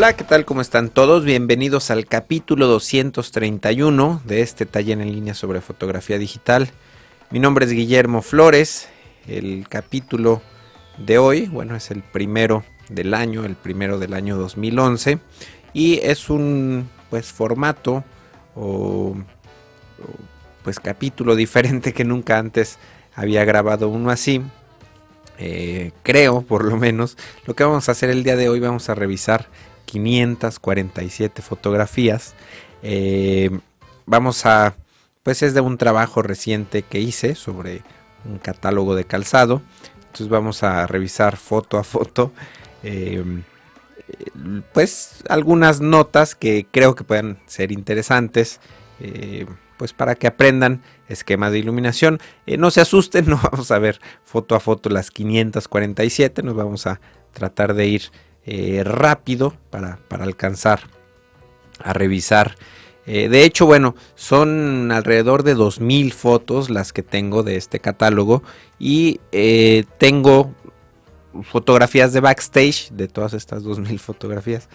Hola, ¿qué tal? ¿Cómo están todos? Bienvenidos al capítulo 231 de este taller en línea sobre fotografía digital. Mi nombre es Guillermo Flores. El capítulo de hoy, bueno, es el primero del año, el primero del año 2011 y es un pues formato o, pues capítulo diferente que nunca antes había grabado uno así. Eh, creo, por lo menos, lo que vamos a hacer el día de hoy, vamos a revisar 547 fotografías. Eh, vamos a, pues es de un trabajo reciente que hice sobre un catálogo de calzado. Entonces vamos a revisar foto a foto. Eh, pues algunas notas que creo que pueden ser interesantes. Eh, pues para que aprendan esquemas de iluminación. no se asusten, no vamos a ver foto a foto las 547, nos vamos a tratar de ir eh, rápido para, alcanzar a revisar. Eh, de hecho, bueno, son alrededor de 2.000 fotos las que tengo de este catálogo y eh, tengo fotografías de backstage de todas estas 2.000 fotografías.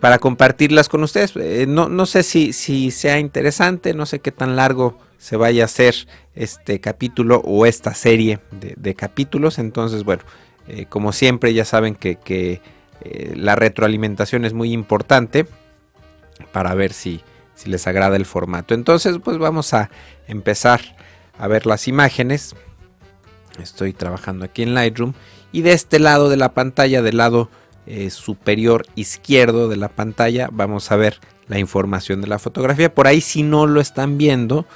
para compartirlas con ustedes. no, sé si, si, sea interesante, no sé qué tan largo se vaya a hacer este capítulo o esta serie de capítulos. Entonces, bueno, eh, como siempre ya saben que, eh, la retroalimentación es muy importante para ver si, les agrada el formato. Entonces pues vamos a empezar a ver las imágenes. Estoy trabajando aquí en Lightroom. Y de este lado de la pantalla, del lado eh, superior izquierdo de la pantalla, vamos a ver la información de la fotografía. Por ahí si no lo están viendo,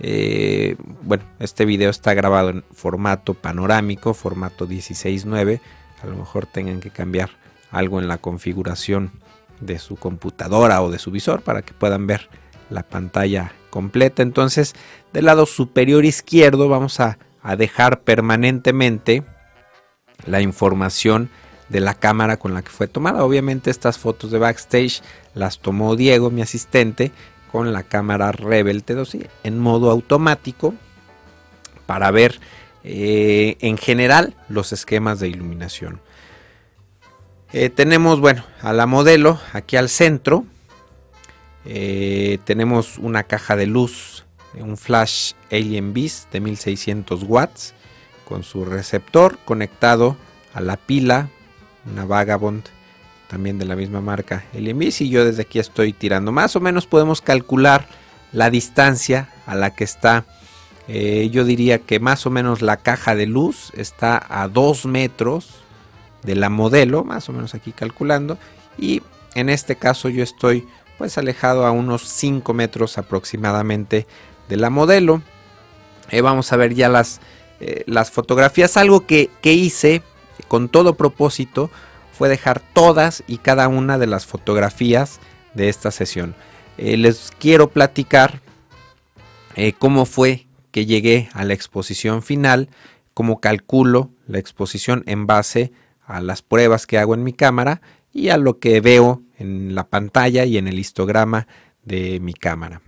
eh, bueno, este video está grabado en formato panorámico, formato 16.9. A lo mejor tengan que cambiar algo en la configuración de su computadora o de su visor para que puedan ver la pantalla completa. Entonces, del lado superior izquierdo vamos a, a dejar permanentemente la información de la cámara con la que fue tomada. Obviamente estas fotos de backstage las tomó Diego, mi asistente, con la cámara Rebel T2 en modo automático para ver eh, en general los esquemas de iluminación. Eh, tenemos, bueno, a la modelo aquí al centro. Eh, tenemos una caja de luz, un flash Alien Beast de 1600 watts con su receptor conectado a la pila, una Vagabond también de la misma marca el Invis y yo desde aquí estoy tirando. Más o menos podemos calcular la distancia a la que está eh, yo diría que más o menos la caja de luz está a 2 metros de la modelo más o menos aquí calculando y en este caso yo estoy pues alejado a unos 5 metros aproximadamente de la modelo. Eh, vamos a ver ya las, eh, las fotografías. Algo que, que hice con todo propósito fue dejar todas y cada una de las fotografías de esta sesión. Eh, les quiero platicar eh, cómo fue que llegué a la exposición final, cómo calculo la exposición en base a las pruebas que hago en mi cámara y a lo que veo en la pantalla y en el histograma de mi cámara.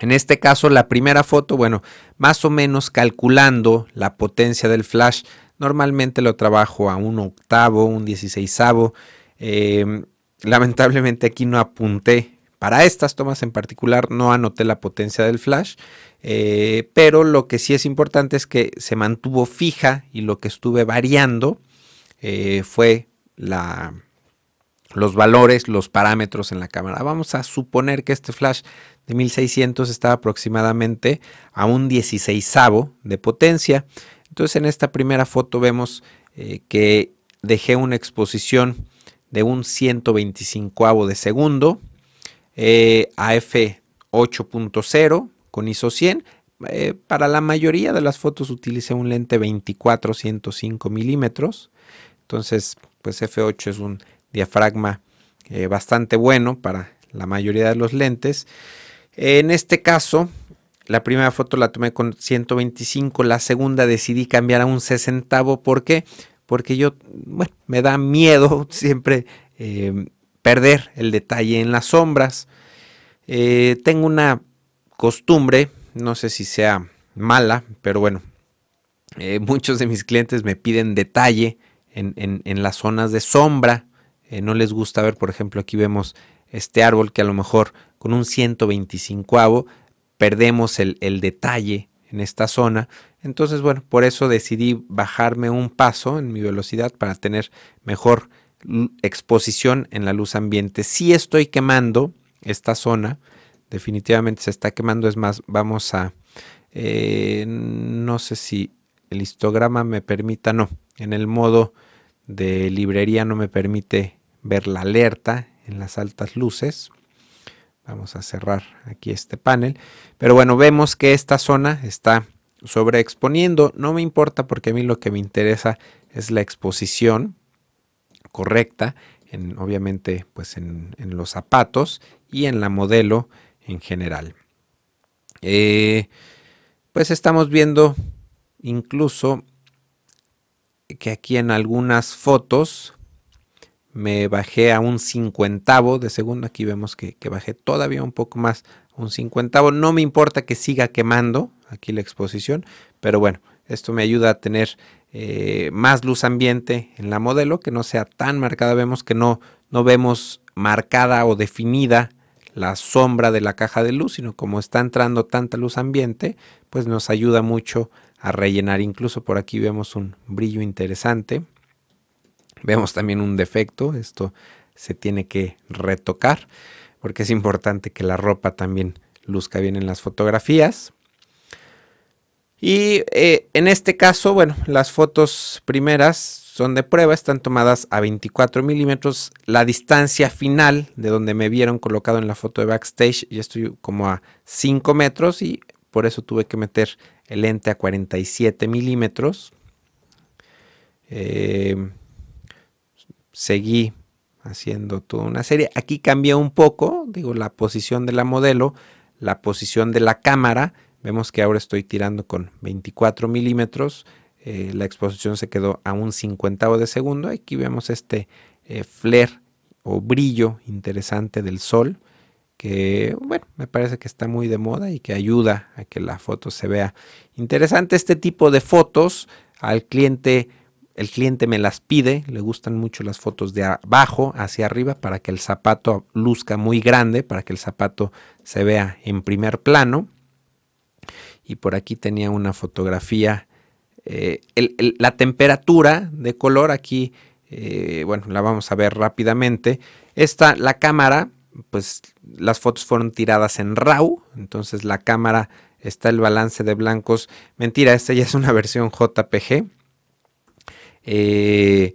En este caso, la primera foto, bueno, más o menos calculando la potencia del flash Normalmente lo trabajo a un octavo, un dieciséisavo. Em, lamentablemente aquí no apunté. Para estas tomas en particular no anoté la potencia del flash. Eh, pero lo que sí es importante es que se mantuvo fija y lo que estuve variando eh, fue la, los valores, los parámetros en la cámara. Vamos a suponer que este flash de 1600 estaba aproximadamente a un 16 de potencia. Entonces en esta primera foto vemos eh, que dejé una exposición de un 125 de segundo eh, a f 8.0 con ISO 100. Eh, para la mayoría de las fotos utilicé un lente 24-105 milímetros. Entonces, pues f8 es un diafragma bastante bueno para la mayoría de los lentes. En este caso, la primera foto la tomé con 125, la segunda decidí cambiar a un 60. ¿Por qué? Porque yo, me da miedo siempre eh, perder el detalle en las sombras. Eh, tengo una costumbre, no sé si sea mala, pero bueno, eh, muchos de mis clientes me piden detalle en, las zonas de sombra. Eh, no les gusta ver, por ejemplo, aquí vemos este árbol que a lo mejor con un 125 perdemos el, el detalle en esta zona. Entonces, bueno, por eso decidí bajarme un paso en mi velocidad para tener mejor exposición en la luz ambiente. Si estoy quemando esta zona, definitivamente se está quemando. Es más, vamos a, eh, no sé si el histograma me permita, no, en el modo de librería no me permite ver la alerta en las altas luces. Vamos a cerrar aquí este panel. Pero bueno, vemos que esta zona está sobreexponiendo. No me importa porque a mí lo que me interesa es la exposición correcta, en, obviamente pues en, los zapatos y en la modelo en general. Eh, pues estamos viendo incluso que aquí en algunas fotos me bajé a un cincuentavo de segundo. Aquí vemos que, bajé todavía un poco más, un cincuentavo. No me importa que siga quemando aquí la exposición, pero bueno, esto me ayuda a tener eh, más luz ambiente en la modelo, que no sea tan marcada. Vemos que no, no vemos marcada o definida la sombra de la caja de luz, sino como está entrando tanta luz ambiente, pues nos ayuda mucho a rellenar. Incluso por aquí vemos un brillo interesante. Vemos también un defecto, esto se tiene que retocar porque es importante que la ropa también luzca bien en las fotografías. Y eh, en este caso, bueno, las fotos primeras son de prueba, están tomadas a 24 milímetros. La distancia final de donde me vieron colocado en la foto de backstage, ya estoy como a 5 metros y por eso tuve que meter el lente a 47 milímetros. Eh, seguí haciendo toda una serie. Aquí cambié un poco, digo, la posición de la modelo, la posición de la cámara. Vemos que ahora estoy tirando con 24 milímetros. Eh, la exposición se quedó a un cincuentavo de segundo. Aquí vemos este eh, flare o brillo interesante del sol que bueno, me parece que está muy de moda y que ayuda a que la foto se vea interesante. Este tipo de fotos al cliente el cliente me las pide, le gustan mucho las fotos de abajo hacia arriba para que el zapato luzca muy grande, para que el zapato se vea en primer plano. Y por aquí tenía una fotografía, eh, la temperatura de color aquí, eh, bueno, la vamos a ver rápidamente. Esta, la cámara, pues las fotos fueron tiradas en RAW, entonces la cámara está el balance de blancos. Mentira, esta ya es una versión JPG eh,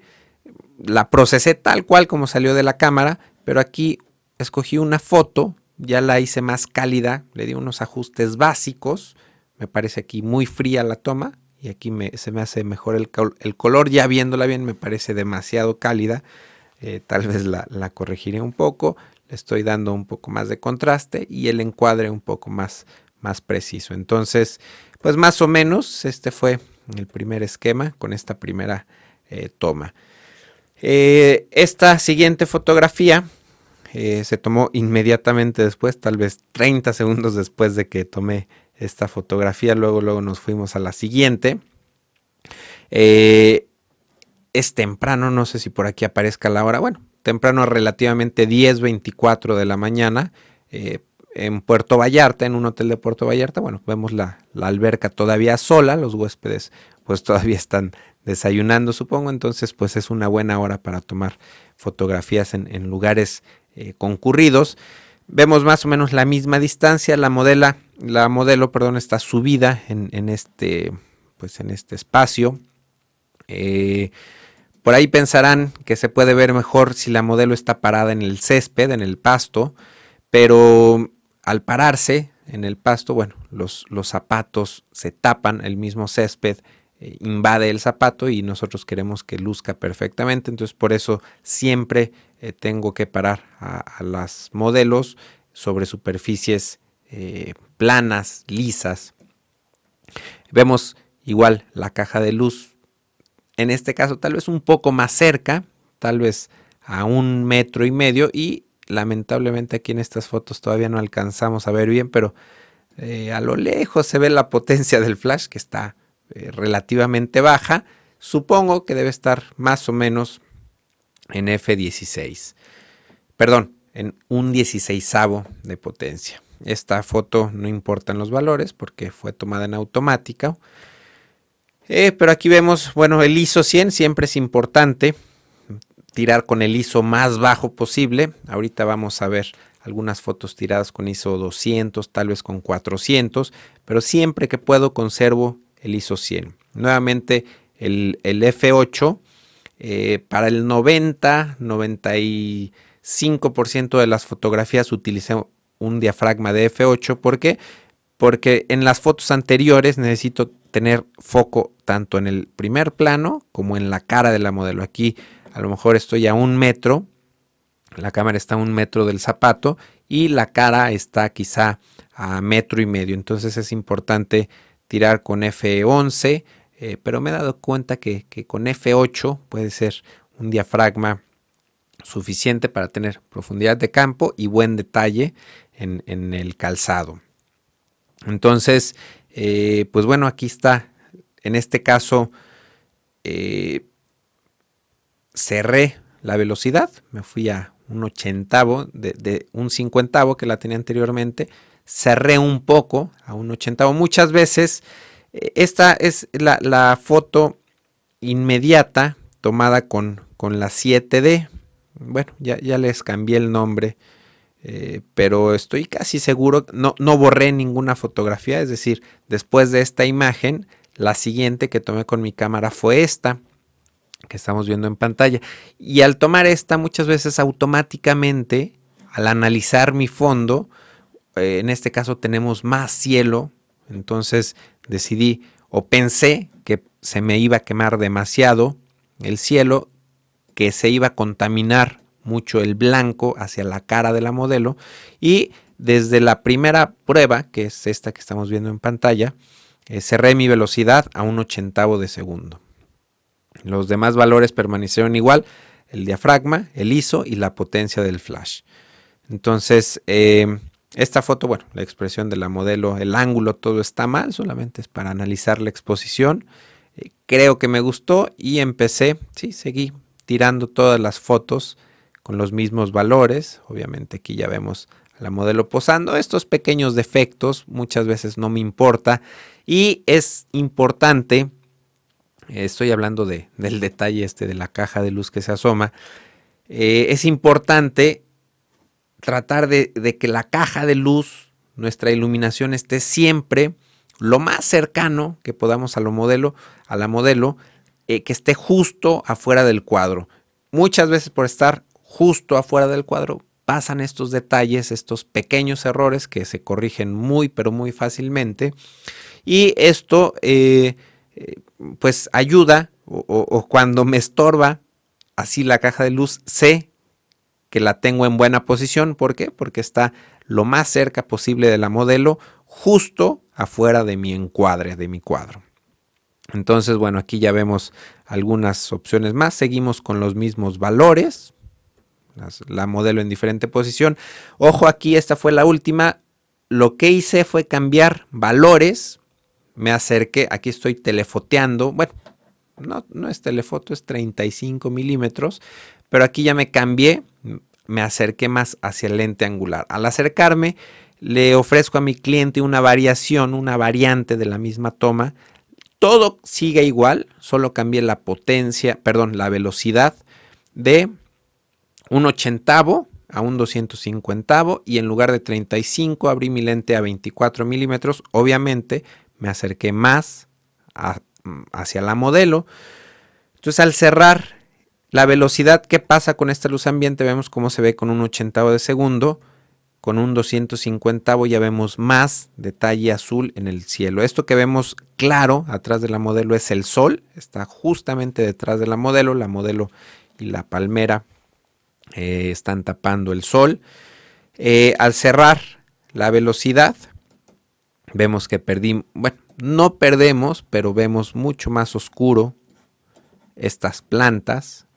la procesé tal cual como salió de la cámara, pero aquí escogí una foto, ya la hice más cálida, le di unos ajustes básicos, me parece aquí muy fría la toma y aquí se me hace mejor el, color, ya viéndola bien me parece demasiado cálida, eh, tal vez la, la, corregiré un poco, le estoy dando un poco más de contraste y el encuadre un poco más, más preciso. Entonces, pues más o menos este fue el primer esquema con esta primera eh, toma. Eh, esta siguiente fotografía eh, se tomó inmediatamente después, tal vez 30 segundos después de que tomé esta fotografía. Luego, luego nos fuimos a la siguiente. es temprano, no sé si por aquí aparezca la hora. Bueno, temprano relativamente 10.24 de la mañana en Puerto Vallarta, en un hotel de Puerto Vallarta. Bueno, vemos la, la, alberca todavía sola, los huéspedes pues todavía están desayunando, supongo, entonces pues es una buena hora para tomar fotografías en, lugares eh, concurridos. Vemos más o menos la misma distancia, la modela, la modelo, perdón, está subida en, este, pues en este espacio. Eh, por ahí pensarán que se puede ver mejor si la modelo está parada en el césped, en el pasto, pero al pararse en el pasto, bueno, los, zapatos se tapan el mismo césped eh, invade el zapato y nosotros queremos que luzca perfectamente. Entonces por eso siempre eh, tengo que parar a, las modelos sobre superficies eh, planas, lisas. Vemos igual la caja de luz, en este caso tal vez un poco más cerca, tal vez a un metro y medio y lamentablemente aquí en estas fotos todavía no alcanzamos a ver bien, pero a lo lejos se ve la potencia del flash que está eh, relativamente baja. Supongo que debe estar más o menos en F16. Perdón, en un 16 de potencia. Esta foto no importan los valores porque fue tomada en automática. Eh, pero aquí vemos, bueno, el ISO 100 siempre es importante. Tirar con el ISO más bajo posible. Ahorita vamos a ver algunas fotos tiradas con ISO 200, tal vez con 400. Pero siempre que puedo conservo el ISO 100. Nuevamente el, F8 eh, para el 90, 95% de las fotografías utilicé un diafragma de F8. ¿Por qué? Porque en las fotos anteriores necesito tener foco tanto en el primer plano como en la cara de la modelo. Aquí a lo mejor estoy a un metro, la cámara está a un metro del zapato y la cara está quizá a metro y medio. Entonces es importante tirar con F11, eh, pero me he dado cuenta que, con F8 puede ser un diafragma suficiente para tener profundidad de campo y buen detalle en, el calzado. Entonces, eh, pues bueno, aquí está. En este caso, eh, cerré la velocidad, me fui a un ochentavo, de, un cincuentavo que la tenía anteriormente, cerré un poco a un ochentavo. Muchas veces, eh, esta es la, foto inmediata tomada con, con la 7D. Bueno, ya, ya les cambié el nombre eh, pero estoy casi seguro, no, no borré ninguna fotografía, es decir, después de esta imagen, la siguiente que tomé con mi cámara fue esta que estamos viendo en pantalla. Y al tomar esta, muchas veces automáticamente, al analizar mi fondo, eh, en este caso tenemos más cielo, entonces decidí o pensé que se me iba a quemar demasiado el cielo, que se iba a contaminar mucho el blanco hacia la cara de la modelo y desde la primera prueba, que es esta que estamos viendo en pantalla, eh, cerré mi velocidad a un ochentavo de segundo. Los demás valores permanecieron igual, el diafragma, el ISO y la potencia del flash. Entonces, eh, esta foto, bueno, la expresión de la modelo, el ángulo, todo está mal, solamente es para analizar la exposición. Eh, creo que me gustó y empecé, sí, seguí tirando todas las fotos con los mismos valores. Obviamente aquí ya vemos a la modelo posando. Estos pequeños defectos muchas veces no me importa y es importante, estoy hablando de, del detalle este de la caja de luz que se asoma, eh, es importante tratar de, que la caja de luz, nuestra iluminación esté siempre lo más cercano que podamos a lo modelo, a la modelo, eh, que esté justo afuera del cuadro. Muchas veces por estar justo afuera del cuadro pasan estos detalles, estos pequeños errores que se corrigen muy pero muy fácilmente y esto eh, eh, pues ayuda o, cuando me estorba así la caja de luz sé que la tengo en buena posición, ¿por qué? Porque está lo más cerca posible de la modelo justo afuera de mi encuadre, de mi cuadro. Entonces, bueno, aquí ya vemos algunas opciones más. Seguimos con los mismos valores la modelo en diferente posición. Ojo aquí, esta fue la última. Lo que hice fue cambiar valores. Me acerqué, aquí estoy telefoteando. Bueno, no, no es telefoto, es 35 milímetros. Pero aquí ya me cambié, me acerqué más hacia el lente angular. Al acercarme, le ofrezco a mi cliente una variación, una variante de la misma toma. Todo sigue igual, solo cambié la potencia, perdón, la velocidad de un ochentavo a un 250 y en lugar de 35 abrí mi lente a 24 milímetros. Obviamente me acerqué más hacia la modelo. Entonces al cerrar la velocidad, ¿qué pasa con esta luz ambiente? Vemos cómo se ve con un ochentavo de segundo. Con un 250 ya vemos más detalle azul en el cielo. Esto que vemos claro atrás de la modelo es el sol. Está justamente detrás de la modelo. La modelo y la palmera eh, están tapando el sol. Eh, al cerrar la velocidad, vemos que perdimos, bueno, no perdemos, pero vemos mucho más oscuro estas plantas,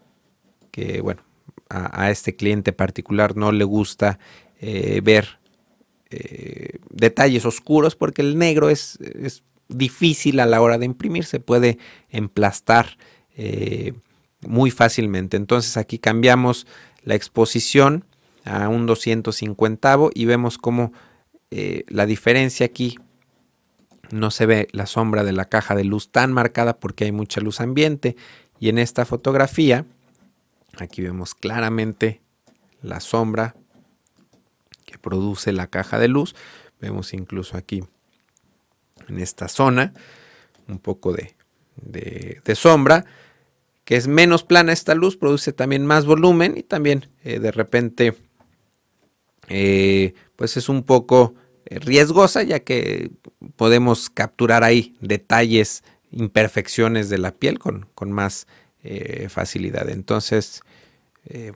que bueno, a, este cliente particular no le gusta eh, ver detalles oscuros porque el negro es, es, difícil a la hora de imprimir, se puede emplastar muy fácilmente. Entonces aquí cambiamos la exposición a un 250 y vemos cómo eh, la diferencia aquí no se ve la sombra de la caja de luz tan marcada porque hay mucha luz ambiente. Y en esta fotografía aquí vemos claramente la sombra que produce la caja de luz. Vemos incluso aquí en esta zona un poco de, de sombra que es menos plana esta luz, produce también más volumen y también eh, de repente eh, pues es un poco riesgosa ya que podemos capturar ahí detalles, imperfecciones de la piel con, con más facilidad. Entonces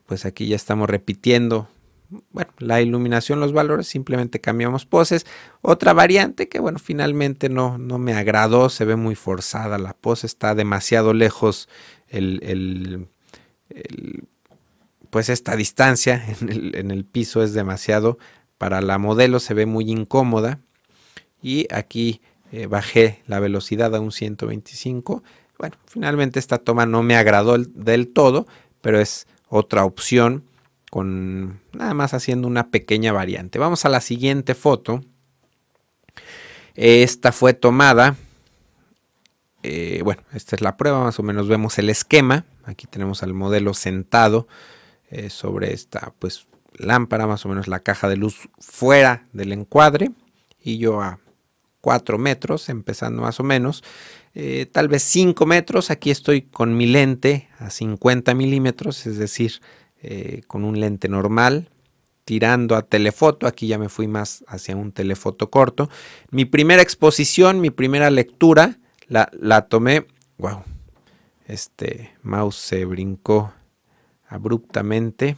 pues aquí ya estamos repitiendo bueno, la iluminación, los valores, simplemente cambiamos poses. Otra variante que, bueno, finalmente no, no me agradó, se ve muy forzada la pose, está demasiado lejos el, pues esta distancia en el, piso es demasiado. Para la modelo se ve muy incómoda. Y aquí eh, bajé la velocidad a un 125. Bueno, finalmente esta toma no me agradó del todo, pero es otra opción con nada más haciendo una pequeña variante. Vamos a la siguiente foto. Esta fue tomada eh, bueno, esta es la prueba, más o menos vemos el esquema. Aquí tenemos al modelo sentado eh, sobre esta pues, lámpara, más o menos la caja de luz fuera del encuadre y yo a 4 metros, empezando más o menos, eh, tal vez 5 metros. Aquí estoy con mi lente a 50 milímetros, es decir, con un lente normal, tirando a telefoto. Aquí ya me fui más hacia un telefoto corto. Mi primera exposición, mi primera lectura la, tomé. Wow. Este mouse se brincó abruptamente.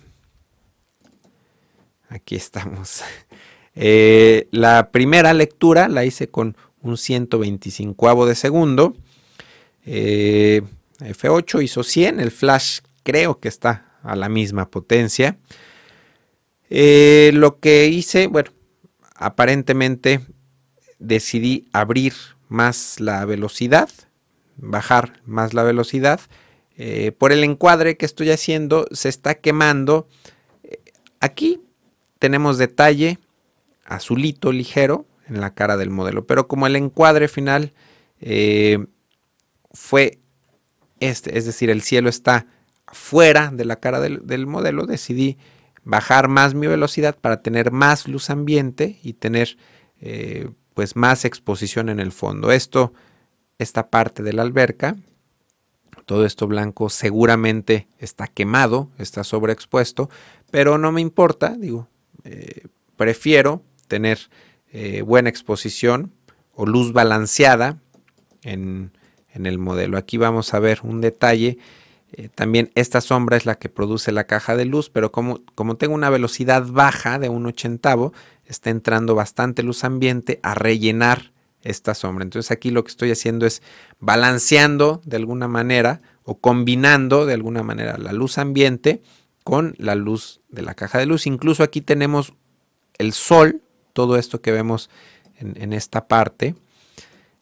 Aquí estamos. Eh, la primera lectura la hice con un 125 de segundo. Eh, F8 hizo 100. El flash creo que está a la misma potencia. Eh, lo que hice, bueno, aparentemente decidí abrir más la velocidad, bajar más la velocidad. Por el encuadre que estoy haciendo se está quemando. Aquí tenemos detalle azulito ligero en la cara del modelo, pero como el encuadre final eh, fue este, es decir, el cielo está fuera de la cara del, modelo, decidí bajar más mi velocidad para tener más luz ambiente y tener eh, pues más exposición en el fondo. Esto, esta parte de la alberca, todo esto blanco seguramente está quemado, está sobreexpuesto, pero no me importa, digo, eh, prefiero tener eh, buena exposición o luz balanceada en, el modelo. Aquí vamos a ver un detalle. Eh, también esta sombra es la que produce la caja de luz, pero como, como tengo una velocidad baja de un ochentavo, está entrando bastante luz ambiente a rellenar esta sombra. Entonces aquí lo que estoy haciendo es balanceando de alguna manera o combinando de alguna manera la luz ambiente con la luz de la caja de luz. Incluso aquí tenemos el sol, todo esto que vemos en, esta parte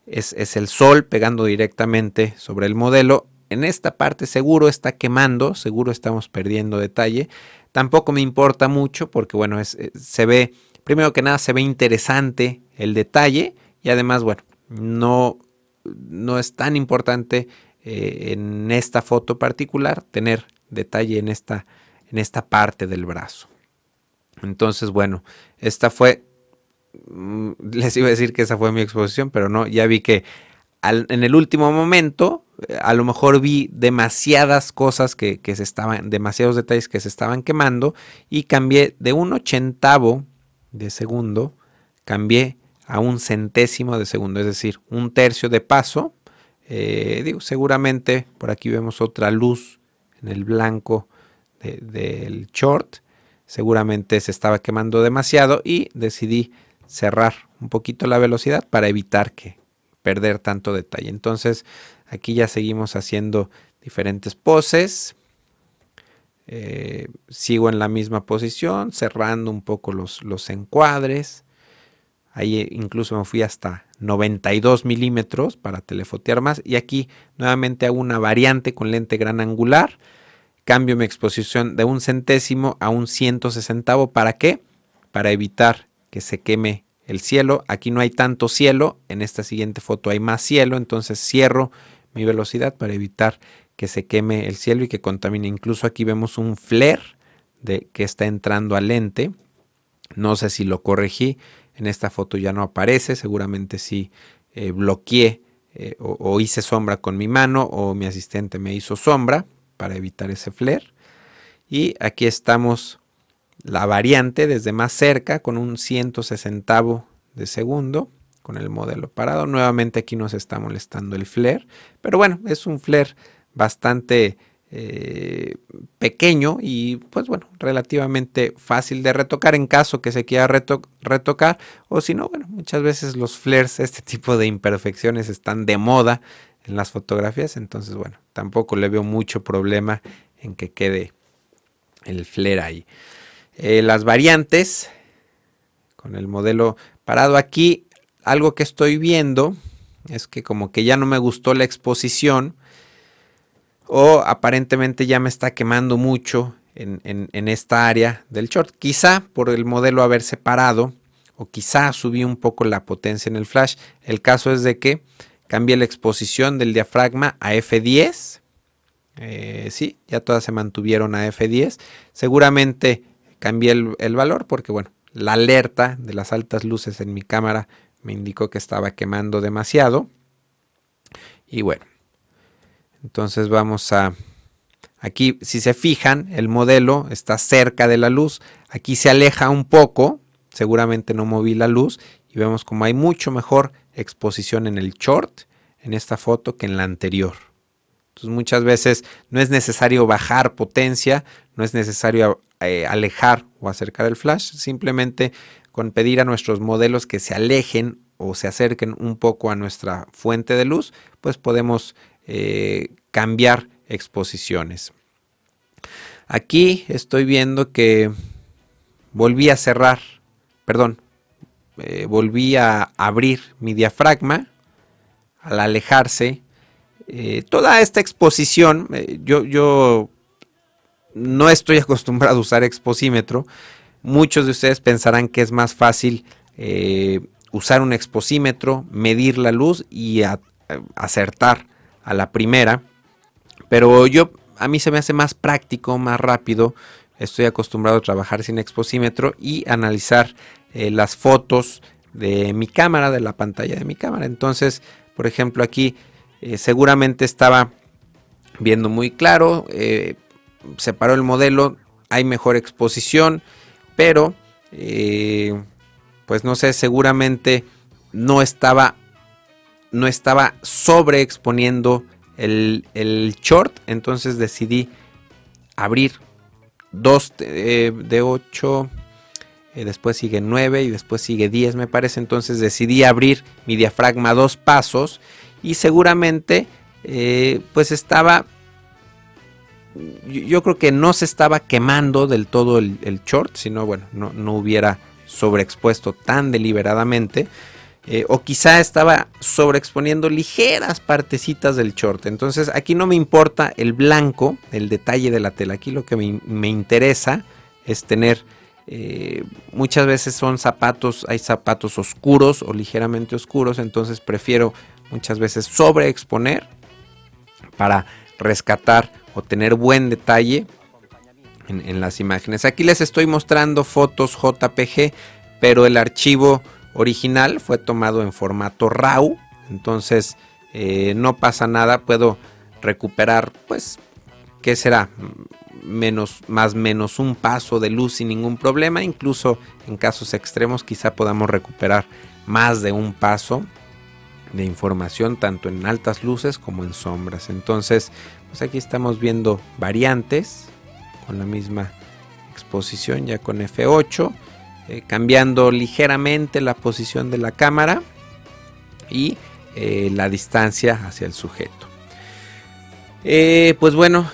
es, es el sol pegando directamente sobre el modelo. En esta parte seguro está quemando, seguro estamos perdiendo detalle. Tampoco me importa mucho porque bueno, eh, se ve primero que nada se ve interesante el detalle y además, bueno, no, no es tan importante eh, en esta foto particular tener detalle en esta, en esta parte del brazo. Entonces, bueno, esta fue, mm, les iba a decir que esa fue mi exposición, pero no, ya vi que en el último momento, eh, a lo mejor vi demasiadas cosas que, se estaban, demasiados detalles que se estaban quemando y cambié de un ochentavo de segundo, cambié a un centésimo de segundo, es decir, un tercio de paso. Eh, seguramente por aquí vemos otra luz en el blanco del short. Seguramente se estaba quemando demasiado y decidí cerrar un poquito la velocidad para evitar que perder tanto detalle. Entonces aquí ya seguimos haciendo diferentes poses. Eh, sigo en la misma posición, cerrando un poco los, los encuadres. Ahí incluso me fui hasta 92 milímetros para telefotear más. Y aquí nuevamente hago una variante con lente gran angular. Cambio mi exposición de un centésimo a un ciento sesentavo. ¿Para qué? Para evitar que se queme el cielo. Aquí no hay tanto cielo. En esta siguiente foto hay más cielo. Entonces cierro mi velocidad para evitar que se queme el cielo y que contamine. Incluso aquí vemos un flare de que está entrando al lente. No sé si lo corregí. En esta foto ya no aparece. Seguramente sí eh, bloqueé eh, o, hice sombra con mi mano o mi asistente me hizo sombra para evitar ese flare. Y aquí estamos la variante desde más cerca con un 160 de segundo con el modelo parado. Nuevamente aquí nos está molestando el flare, pero bueno, es un flare bastante eh, pequeño y pues bueno, relativamente fácil de retocar en caso que se quiera retocar o si no, bueno, muchas veces los flares, este tipo de imperfecciones están de moda en las fotografías, entonces bueno, tampoco le veo mucho problema en que quede el flare ahí. Eh, las variantes con el modelo parado aquí, algo que estoy viendo es que como que ya no me gustó la exposición, o aparentemente ya me está quemando mucho en, esta área del short. Quizá por el modelo haber separado o quizá subí un poco la potencia en el flash. El caso es de que cambié la exposición del diafragma a F10. Eh, sí, ya todas se mantuvieron a F10. Seguramente cambié el, el valor porque, bueno, la alerta de las altas luces en mi cámara me indicó que estaba quemando demasiado. Y bueno, entonces vamos a... Aquí, si se fijan, el modelo está cerca de la luz. Aquí se aleja un poco. Seguramente no moví la luz. Y vemos como hay mucho mejor exposición en el short, en esta foto, que en la anterior. Entonces muchas veces no es necesario bajar potencia, no es necesario eh, alejar o acercar el flash. Simplemente con pedir a nuestros modelos que se alejen o se acerquen un poco a nuestra fuente de luz, pues podemos eh, cambiar exposiciones. Aquí estoy viendo que volví a cerrar, perdón, eh, volví a abrir mi diafragma al alejarse. Eh, toda esta exposición, yo, yo no estoy acostumbrado a usar exposímetro. Muchos de ustedes pensarán que es más fácil usar un exposímetro, medir la luz y acertar a la primera. Pero yo, a mí se me hace más práctico, más rápido. Estoy acostumbrado a trabajar sin exposímetro y analizar eh, las fotos de mi cámara, de la pantalla de mi cámara. Entonces, por ejemplo, aquí eh, seguramente estaba viendo muy claro, eh, separó el modelo, hay mejor exposición, pero pues no sé, seguramente no estaba no estaba sobreexponiendo el, el short, entonces decidí abrir dos de 8, eh, después sigue 9 y después sigue 10 me parece, entonces decidí abrir mi diafragma dos pasos y seguramente eh, pues estaba, yo creo que no se estaba quemando del todo el, el short, sino bueno, no, no hubiera sobreexpuesto tan deliberadamente. Eh, o quizá estaba sobreexponiendo ligeras partecitas del short. Entonces aquí no me importa el blanco, el detalle de la tela. Aquí lo que me, interesa es tener, eh, muchas veces son zapatos, hay zapatos oscuros o ligeramente oscuros. Entonces prefiero muchas veces sobreexponer para rescatar o tener buen detalle en, las imágenes. Aquí les estoy mostrando fotos JPG, pero el archivo original fue tomado en formato RAW, entonces eh, no pasa nada, puedo recuperar, pues, ¿qué será? Menos, más menos un paso de luz sin ningún problema, incluso en casos extremos quizá podamos recuperar más de un paso de información tanto en altas luces como en sombras. Entonces, pues aquí estamos viendo variantes con la misma exposición ya con F8 eh, cambiando ligeramente la posición de la cámara y eh, la distancia hacia el sujeto. Eh, pues bueno,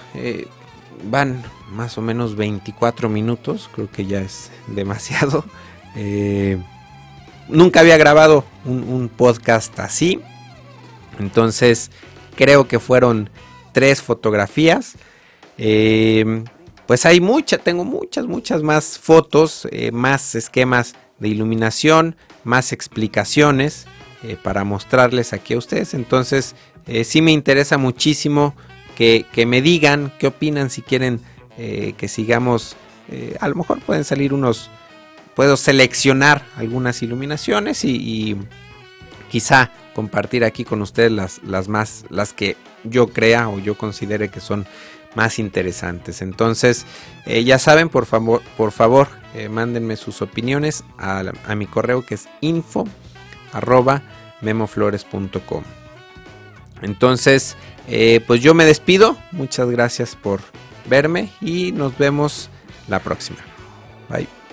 van más o menos 24 minutos, creo que ya es demasiado. nunca había grabado un, podcast así. Entonces creo que fueron tres fotografías. Eh, pues hay muchas, tengo muchas, muchas más fotos, eh, más esquemas de iluminación, más explicaciones eh, para mostrarles aquí a ustedes. Entonces, eh, sí me interesa muchísimo que, me digan qué opinan, si quieren que sigamos, a lo mejor pueden salir unos, puedo seleccionar algunas iluminaciones y, quizá compartir aquí con ustedes las, las más, las que yo crea o yo considere que son más interesantes. Entonces, eh, ya saben, por favor, por favor, eh, mándenme sus opiniones a, mi correo que es info arroba memoflores.com. Entonces, eh, pues yo me despido. Muchas gracias por verme y nos vemos la próxima. Bye.